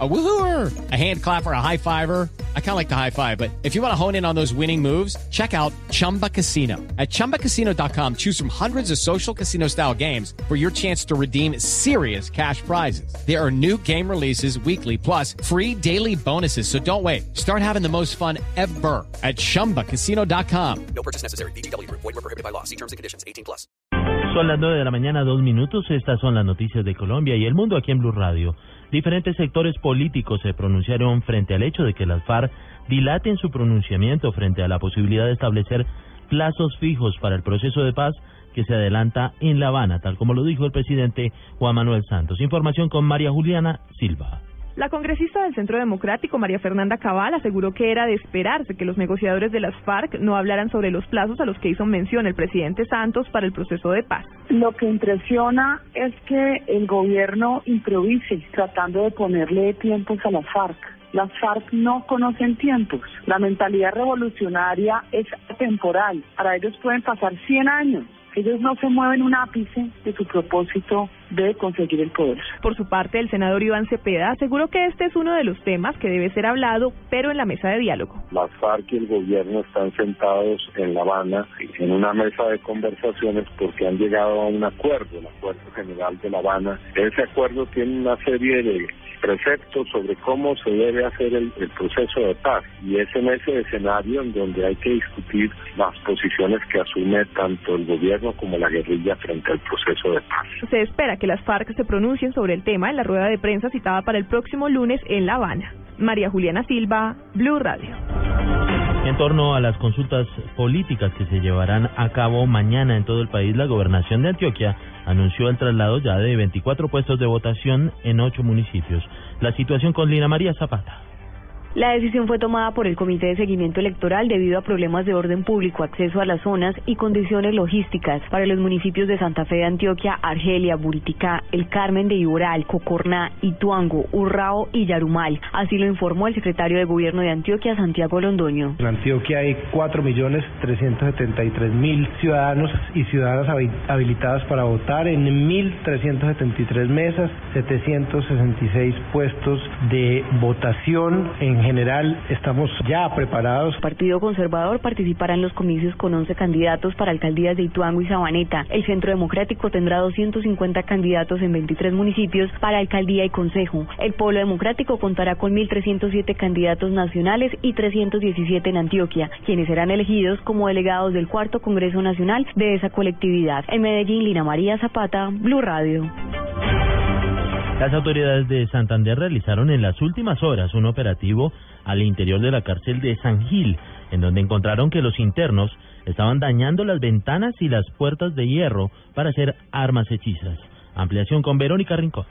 A woohooer, a hand clapper, a high fiver. I kind of like the high five, but if you want to hone in on those winning moves, check out Chumba Casino. At ChumbaCasino.com, choose from hundreds of social casino style games for your chance to redeem serious cash prizes. There are new game releases weekly, plus free daily bonuses. So don't wait. Start having the most fun ever at ChumbaCasino.com. No purchase necessary. BGW. Void were prohibited by law. See terms and conditions. 18 plus. Son las 9 de la mañana, dos minutos. Estas son las noticias de Colombia y el mundo aquí en Blue Radio. Diferentes sectores políticos se pronunciaron frente al hecho de que las FARC dilaten su pronunciamiento frente a la posibilidad de establecer plazos fijos para el proceso de paz que se adelanta en La Habana, tal como lo dijo el presidente Juan Manuel Santos. Información con María Juliana Silva. La congresista del Centro Democrático, María Fernanda Cabal, aseguró que era de esperarse que los negociadores de las FARC no hablaran sobre los plazos a los que hizo mención el presidente Santos para el proceso de paz. Lo que impresiona es que el gobierno improvise tratando de ponerle tiempos a las FARC. Las FARC no conocen tiempos. La mentalidad revolucionaria es temporal. Para ellos pueden pasar 100 años ellos no se mueven un ápice de su propósito de conseguir el poder. Por su parte, el senador Iván Cepeda aseguró que este es uno de los temas que debe ser hablado, pero en la mesa de diálogo. Las FARC y el gobierno están sentados en La Habana en una mesa de conversaciones porque han llegado a un acuerdo, el Acuerdo General de La Habana. Ese acuerdo tiene una serie de preceptos sobre cómo se debe hacer el, proceso de paz y es en ese escenario en donde hay que discutir las posiciones que asume tanto el gobierno como la guerrilla frente al proceso de paz. Se espera que las FARC se pronuncien sobre el tema en la rueda de prensa citada para el próximo lunes en La Habana. María Juliana Silva, Blue Radio. En torno a las consultas políticas que se llevarán a cabo mañana en todo el país, la gobernación de Antioquia anunció el traslado ya de 24 puestos de votación en ocho municipios. La situación con Lina María Zapata. La decisión fue tomada por el Comité de Seguimiento Electoral debido a problemas de orden público, acceso a las zonas y condiciones logísticas para los municipios de Santa Fe de Antioquia, Argelia, Buriticá, El Carmen de Iboral, Cocorná, Ituango, Urrao y Yarumal. Así lo informó el secretario de Gobierno de Antioquia, Santiago Londoño. En Antioquia hay 4.373.000 ciudadanos y ciudadanas habilitadas para votar en 1.373 mesas, 766 puestos de votación en general estamos ya preparados. El Partido Conservador participará en los comicios con 11 candidatos para alcaldías de Ituango y Sabaneta. El Centro Democrático tendrá 250 candidatos en 23 municipios para alcaldía y consejo. El Polo Democrático contará con 1.307 candidatos nacionales y 317 en Antioquia, quienes serán elegidos como delegados del Cuarto Congreso Nacional de esa colectividad. En Medellín, Lina María Zapata, Blue Radio. Las autoridades de Santander realizaron en las últimas horas un operativo al interior de la cárcel de San Gil, en donde encontraron que los internos estaban dañando las ventanas y las puertas de hierro para hacer armas hechizas. Ampliación con Verónica Rincón.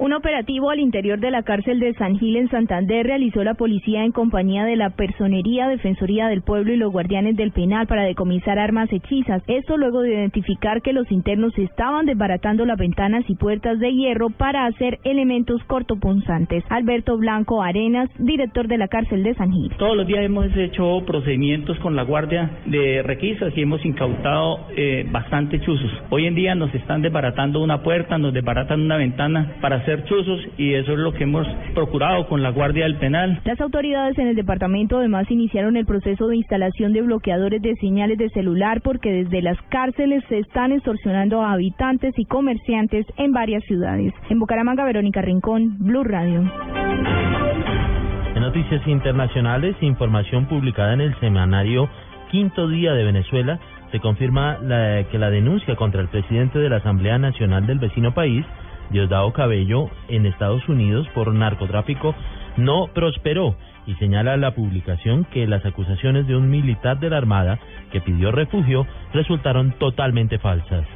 Un operativo al interior de la cárcel de San Gil en Santander realizó la policía en compañía de la Personería, Defensoría del Pueblo y los guardianes del penal para decomisar armas hechizas. Esto luego de identificar que los internos estaban desbaratando las ventanas y puertas de hierro para hacer elementos cortopunzantes. Alberto Blanco Arenas, director de la cárcel de San Gil. Todos los días hemos hecho procedimientos con la guardia de requisas y hemos incautado eh, bastante chuzos. Hoy en día nos están desbaratando una puerta, nos desbaratan una ventana para hacer chuzos y eso es lo que hemos procurado con la Guardia del Penal. Las autoridades en el departamento además iniciaron el proceso de instalación de bloqueadores de señales de celular porque desde las cárceles se están extorsionando a habitantes y comerciantes en varias ciudades. En Bucaramanga, Verónica Rincón, Blue Radio. En noticias internacionales, información publicada en el semanario Quinto Día de Venezuela, se confirma que la denuncia contra el presidente de la Asamblea Nacional del vecino país Diosdado Cabello en Estados Unidos por narcotráfico no prosperó y señala la publicación que las acusaciones de un militar de la Armada que pidió refugio resultaron totalmente falsas.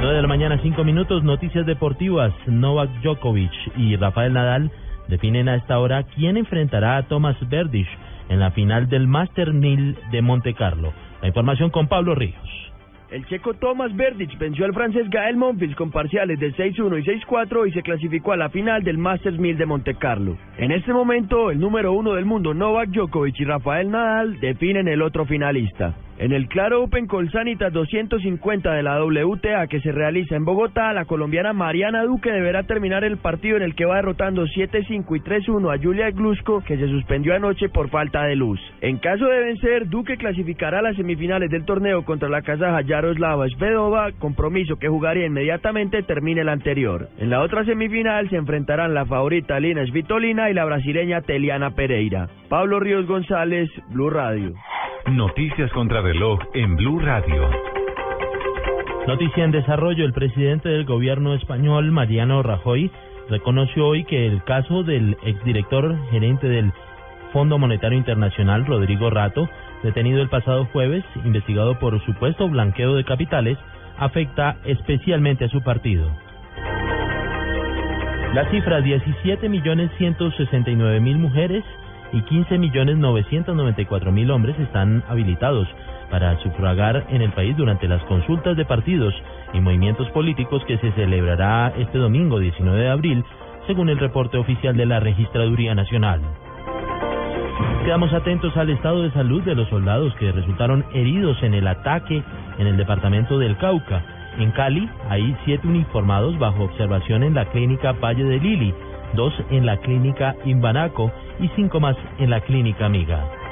9 de la mañana, 5 minutos, noticias deportivas. Novak Djokovic y Rafael Nadal definen a esta hora quién enfrentará a Thomas Berdych en la final del Master 1000 de Monte Carlo. La información con Pablo Ríos. El checo Thomas Berdych venció al francés Gael Monfils con parciales de 6-1 y 6-4 y se clasificó a la final del Masters 1000 de Monte Carlo. En este momento, el número uno del mundo Novak Djokovic y Rafael Nadal definen el otro finalista. En el Claro Open Colsanitas 250 de la WTA que se realiza en Bogotá, la colombiana Mariana Duque deberá terminar el partido en el que va derrotando 7-5 y 3-1 a Julia Glusco, que se suspendió anoche por falta de luz. En caso de vencer, Duque clasificará a las semifinales del torneo contra la kazaja Yaroslava Svedova, compromiso que jugaría inmediatamente termine el anterior. En la otra semifinal se enfrentarán la favorita Lina Svitolina y la brasileña Teliana Pereira. Pablo Ríos González, Blue Radio. Noticias contra reloj en Blue Radio. Noticia en desarrollo. El presidente del gobierno español, Mariano Rajoy, reconoció hoy que el caso del exdirector gerente del Fondo Monetario Internacional, Rodrigo Rato, detenido el pasado jueves, investigado por supuesto blanqueo de capitales, afecta especialmente a su partido. La cifra 17 millones 169 mil mujeres y 15 millones 994 mil hombres están habilitados para sufragar en el país durante las consultas de partidos y movimientos políticos que se celebrará este domingo 19 de abril, según el reporte oficial de la Registraduría Nacional. Quedamos atentos al estado de salud de los soldados que resultaron heridos en el ataque en el departamento del Cauca. En Cali hay siete uniformados bajo observación en la clínica Valle de Lili, dos en la clínica Imbanaco y cinco más en la clínica Amiga.